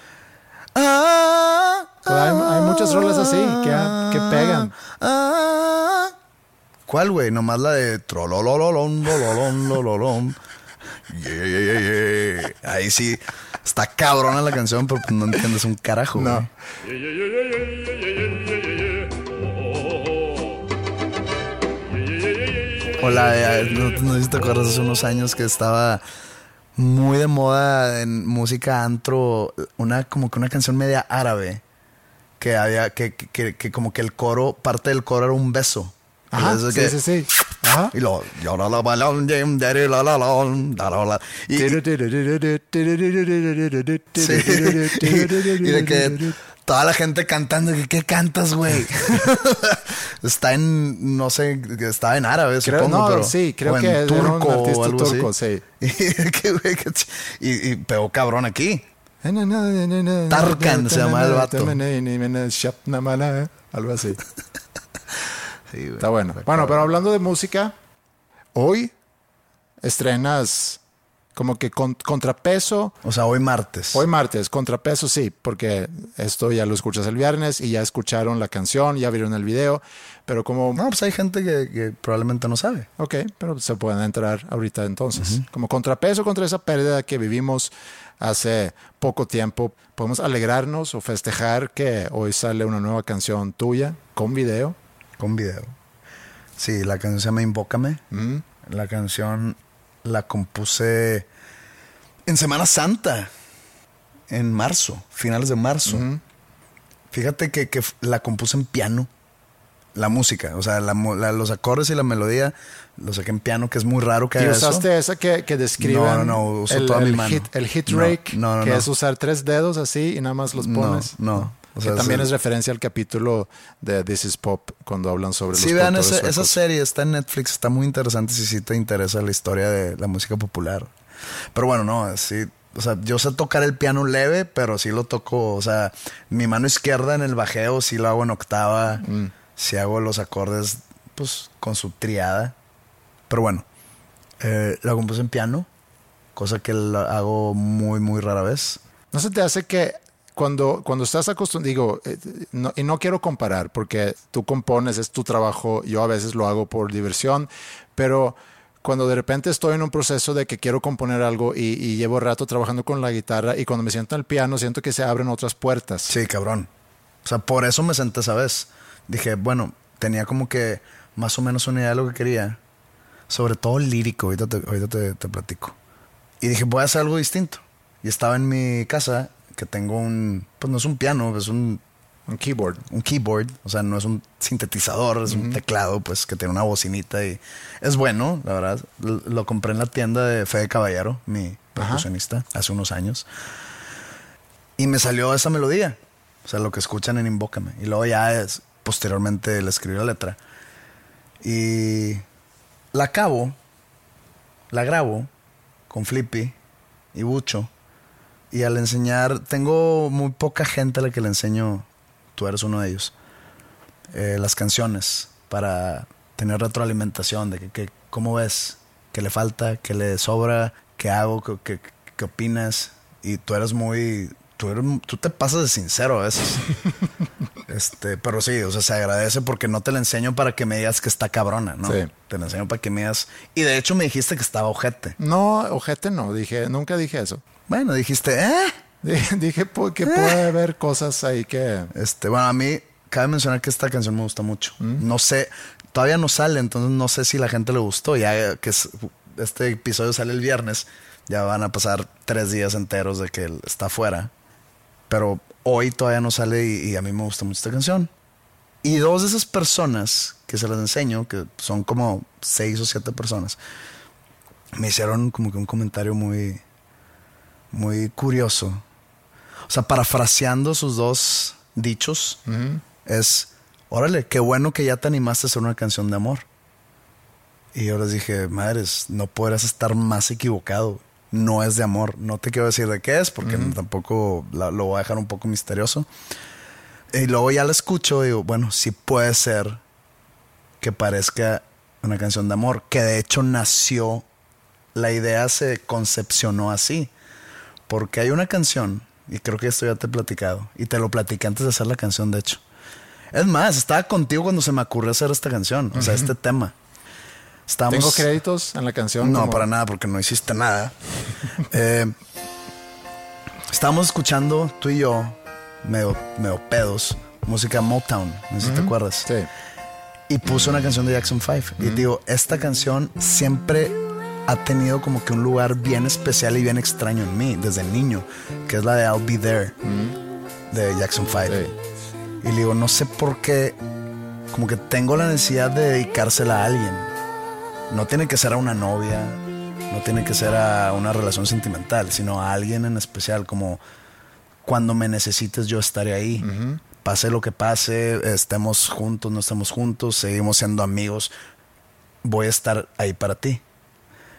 Ah, Pues hay- hay muchas rolas así que- que pegan. ah. ¿Cuál, güey? Nomás la de trololololón, lololón, lololón. Yeah, yeah, yeah. Ahí sí está cabrona la canción, pero pues no entiendes un carajo, No. güey. O la de- no, no sé si te acuerdas hace unos años que estaba muy de moda en música antro, una como que una canción media árabe que había que, que, que- como que el coro, parte del coro era un beso. Ajá, sí, que- sí, sí. Ajá. Y luego, llora la balón, yem, dere, la, la, la, la, la, la. Y, sí, y de que toda la gente cantando, que, ¿qué cantas, güey? está en, no sé, está en árabe, Creo- supongo, no, pero. sí, creo o en que un turco artista o algo así. turco, sí. Y, y, y pegó cabrón aquí. Tarkan se llama el vato. Algo así. Sí, güey, Está bueno. Bueno, pero hablando de música, hoy estrenas como que con- contrapeso. O sea, hoy martes. Hoy martes, contrapeso sí, porque esto ya lo escuchas el viernes y ya escucharon la canción, ya vieron el video, pero como... No, pues hay gente que, que probablemente no sabe. Ok, pero se pueden entrar ahorita entonces. Como contrapeso contra esa pérdida que vivimos hace poco tiempo, podemos alegrarnos o festejar que hoy sale una nueva canción tuya con video. Con video. Sí, la canción se llama Invócame. Mm. La canción la compuse en Semana Santa, en marzo, finales de marzo. Fíjate que, que la compuse en piano, la música, o sea, la mo- la- los acordes y la melodía los saqué en piano, que es muy raro que Y eso. usaste esa que, que describen No, no, no, uso el, toda mi mano. hit, el hit No, rake, no, no, que es usar tres dedos así y nada más los No, pones. no. O sea, que también es- es referencia al capítulo de This is Pop cuando hablan sobre Sí, los vean esa, serie, está en Netflix, está muy interesante si sí te interesa la historia de la música popular. Pero bueno, no, sí, o sea, yo sé tocar el piano leve, pero sí lo toco, o sea, mi mano izquierda en el bajeo sí lo hago en octava, Mm. sí hago los acordes, pues, con su triada. Pero bueno, eh, la compuse en piano, cosa que la hago muy, muy rara vez. ¿No se te hace que cuando, cuando estás acostumbrado, digo, eh, no- y no quiero comparar porque tú compones, es tu trabajo, yo a veces lo hago por diversión, pero cuando de repente estoy en un proceso de que quiero componer algo y, y llevo rato trabajando con la guitarra y cuando me siento en el piano siento que se abren otras puertas. Sí, cabrón. O sea, por eso me senté esa vez. Dije, bueno, tenía como que más o menos una idea de lo que quería. Sobre todo lírico, ahorita te, ahorita te, te platico. Y dije, voy a hacer algo distinto. Y estaba en mi casa, que tengo un, pues no es un piano, es un, Un keyboard. un keyboard. O sea, no es un sintetizador, es un teclado, pues que tiene una bocinita y es bueno, la verdad. Lo compré en la tienda de Fede Caballero, mi percusionista, hace unos años. Y me salió esa melodía. O sea, lo que escuchan en Invócame. Y luego ya es, posteriormente le escribí la letra. Y la acabo, la grabo con Flippy y Bucho. Y al enseñar, tengo muy poca gente a la que le enseño, tú eres uno de ellos, eh, las canciones para tener retroalimentación de que, que- cómo ves, qué le falta, qué le sobra, qué hago, qué, qué- qué opinas. Y tú eres muy, tú, eres, tú te pasas de sincero a veces. [laughs] este, pero sí, o sea, se agradece porque no te la enseño para que me digas que está cabrona, ¿no? Sí. Te la enseño para que me digas. Y de hecho me dijiste que estaba ojete. No, ojete no, dije, nunca dije eso. Bueno, dijiste, ¿eh? [laughs] Dije, que puede haber cosas ahí que... Este, bueno, a mí cabe mencionar que esta canción me gusta mucho. No sé, todavía no sale, entonces no sé si la gente le gustó. Ya que es- este episodio sale el viernes, ya van a pasar tres días enteros de que él está afuera. Pero hoy todavía no sale y, y a mí me gusta mucho esta canción. Y dos de esas personas que se las enseño, que son como seis o siete personas, me hicieron como que un comentario muy, muy curioso. O sea, parafraseando sus dos dichos, es, órale, qué bueno que ya te animaste a hacer una canción de amor. Y yo les dije, madres, no podrás estar más equivocado. No es de amor. No te quiero decir de qué es, porque tampoco la- lo voy a dejar un poco misterioso. Y luego ya la escucho y digo, bueno, sí puede ser que parezca una canción de amor, que de hecho nació, la idea se concepcionó así, porque hay una canción, y creo que esto ya te he platicado, y te lo platiqué antes de hacer la canción, de hecho. Es más, estaba contigo cuando se me ocurrió hacer esta canción, o sea, este tema. ¿Tengo créditos en la canción? no, Como- para nada, porque no hiciste nada. [laughs] Eh, estábamos escuchando tú y yo, medio, medio pedos, música Motown, no sé si te acuerdas. Sí. Y puso una canción de Jackson 5. Y digo, esta canción siempre ha tenido como que un lugar bien especial y bien extraño en mí, desde niño, que es la de I'll Be There, de Jackson 5. Sí. Y le digo, no sé por qué, como que tengo la necesidad de dedicársela a alguien. No tiene que ser a una novia, no tiene que ser a una relación sentimental, sino a alguien en especial, como cuando me necesites yo estaré ahí. Pase lo que pase, estemos juntos, no estemos juntos, seguimos siendo amigos, voy a estar ahí para ti.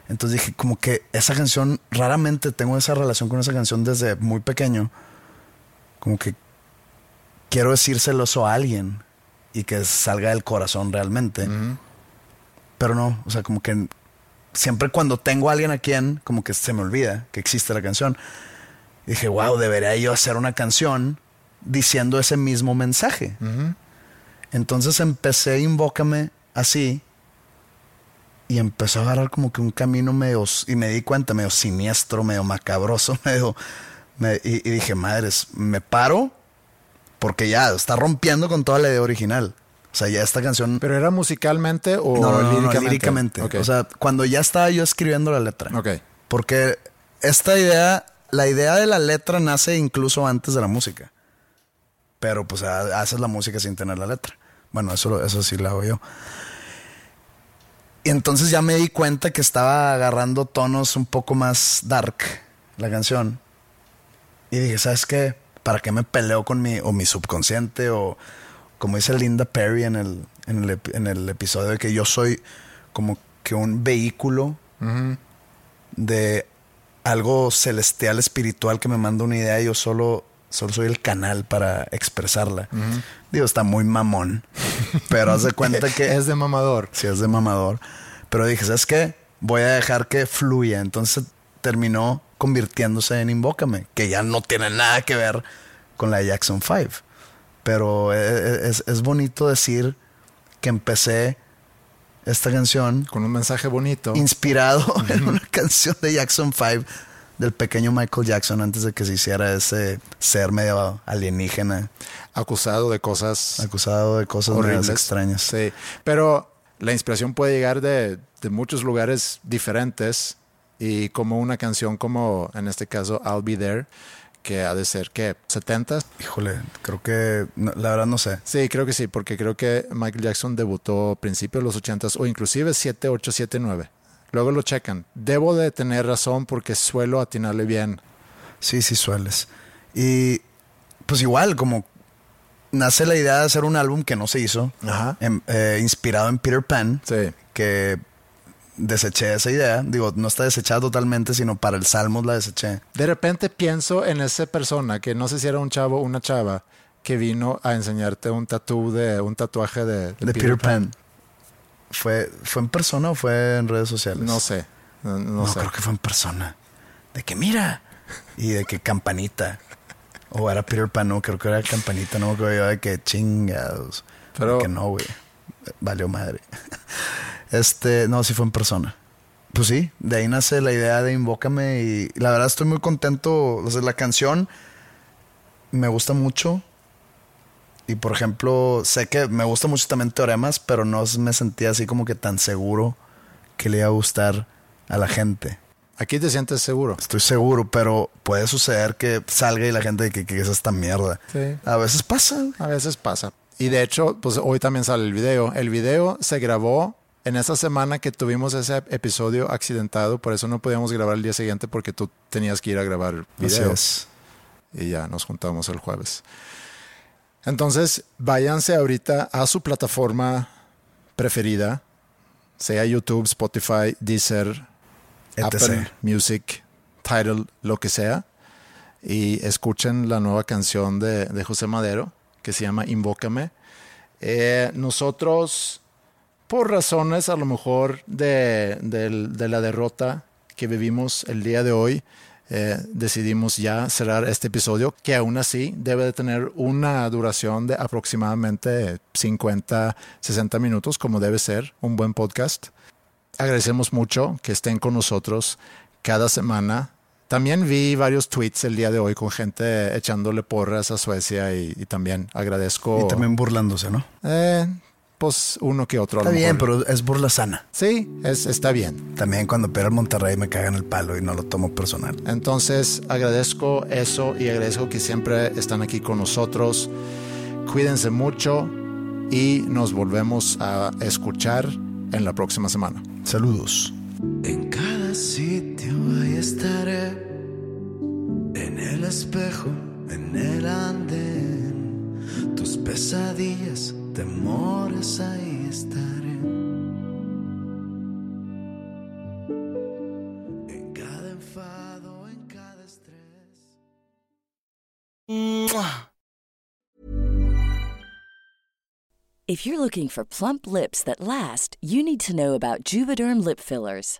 Entonces dije, como que esa canción, raramente tengo esa relación con esa canción desde muy pequeño. Como que quiero decírselo eso a alguien y que salga del corazón realmente. Pero no, o sea, como que siempre cuando tengo a alguien a quien, como que se me olvida que existe la canción. Y dije, wow, debería yo hacer una canción diciendo ese mismo mensaje. Entonces empecé Invócame así y empezó a agarrar como que un camino medio, y me di cuenta, medio siniestro, medio macabroso, [laughs] medio... me- y, y dije, madres, me paro porque ya está rompiendo con toda la idea original. O sea, ya esta canción... ¿Pero era musicalmente o no, no, no, no, líricamente? líricamente. O sea, cuando ya estaba yo escribiendo la letra. Ok. Porque esta idea, la idea de la letra nace incluso antes de la música. Pero pues ha- haces la música sin tener la letra. Bueno, eso, eso sí lo hago yo. Y entonces ya me di cuenta que estaba agarrando tonos un poco más dark la canción. Y dije, ¿sabes qué? ¿Para qué me peleo con mi, o mi subconsciente? O como dice Linda Perry en el, en el, ep- en el episodio de que yo soy como que un vehículo de algo celestial, espiritual que me manda una idea y yo solo, solo soy el canal para expresarla. Digo, está muy mamón, pero haz de cuenta [laughs] que Es de mamador. si es de mamador. Pero dije, ¿sabes qué? Voy a dejar que fluya. Entonces terminó convirtiéndose en Invócame, que ya no tiene nada que ver con la Jackson 5. Pero e- es, es bonito decir que empecé esta canción Con un mensaje bonito. inspirado [laughs] en una canción de Jackson 5 del pequeño Michael Jackson antes de que se hiciera ese ser medio alienígena, acusado de cosas acusado de cosas horribles. extrañas. Sí, pero la inspiración puede llegar de, de muchos lugares diferentes y como una canción como en este caso I'll Be There, que ha de ser que 70 Híjole, creo que no, la verdad no sé. Sí, creo que sí, porque creo que Michael Jackson debutó a principios de los 80 o inclusive 7, 8, 7, 9. Luego lo checan. Debo de tener razón porque suelo atinarle bien. Sí, sí sueles. Y pues igual, como nace la idea de hacer un álbum que no se hizo, Ajá. em- eh, inspirado en Peter Pan, Sí. que deseché esa idea. Digo, no está desechada totalmente, sino para el Salmos la deseché. De repente pienso en esa persona que no sé si era un chavo o una chava que vino a enseñarte un tatú de un tatuaje de, De Peter, Pan. ¿Fue, ¿Fue en persona o fue en redes sociales? No sé. No, no No, sé. creo que fue en persona. De que mira. Y de que campanita. O era Peter Pan, no, creo que era campanita, no, creo yo de que chingados. Pero- que no, güey. Valió madre. Este, no, sí fue en persona. Pues sí, de ahí nace la idea de Invócame y la verdad estoy muy contento. O sea, la canción me gusta mucho. Y por ejemplo, sé que me gusta mucho también Teoremas, pero no me sentía así como que tan seguro que le iba a gustar a la gente. Aquí te sientes seguro. Estoy seguro, pero puede suceder que salga y la gente que, que es esta mierda. Sí. A veces pasa. A veces pasa. Y de hecho, pues hoy también sale el video. El video se grabó en esa semana que tuvimos ese episodio accidentado, por eso no podíamos grabar el día siguiente porque tú tenías que ir a grabar Así video. es. Y ya nos juntamos el jueves. Entonces, váyanse ahorita a su plataforma preferida, sea YouTube, Spotify, Deezer, etc. Apple Music, Tidal, lo que sea, y escuchen la nueva canción de, de José Madero, que se llama Invócame. Eh, nosotros, por razones a lo mejor de, de la derrota que vivimos el día de hoy, eh, decidimos ya cerrar este episodio, que aún así debe de tener una duración de aproximadamente 50, 60 minutos, como debe ser un buen podcast. Agradecemos mucho que estén con nosotros cada semana. También vi varios tweets el día de hoy con gente echándole porras a Suecia y, y también agradezco. Y también burlándose, ¿no? Eh, pues uno que otro. a Está lo bien, mejor. pero es burla sana. Sí, es, está bien. También cuando pierdo el Monterrey me cagan el palo y no lo tomo personal. Entonces agradezco eso y agradezco que siempre están aquí con nosotros. Cuídense mucho y nos volvemos a escuchar en la próxima semana. Saludos. En cada sitio ahí estaré, en el espejo, en el andén, tus pesadillas, temores, ahí estaré. En cada enfado, en cada estrés. If you're looking for plump lips that last, you need to know about Juvederm lip fillers.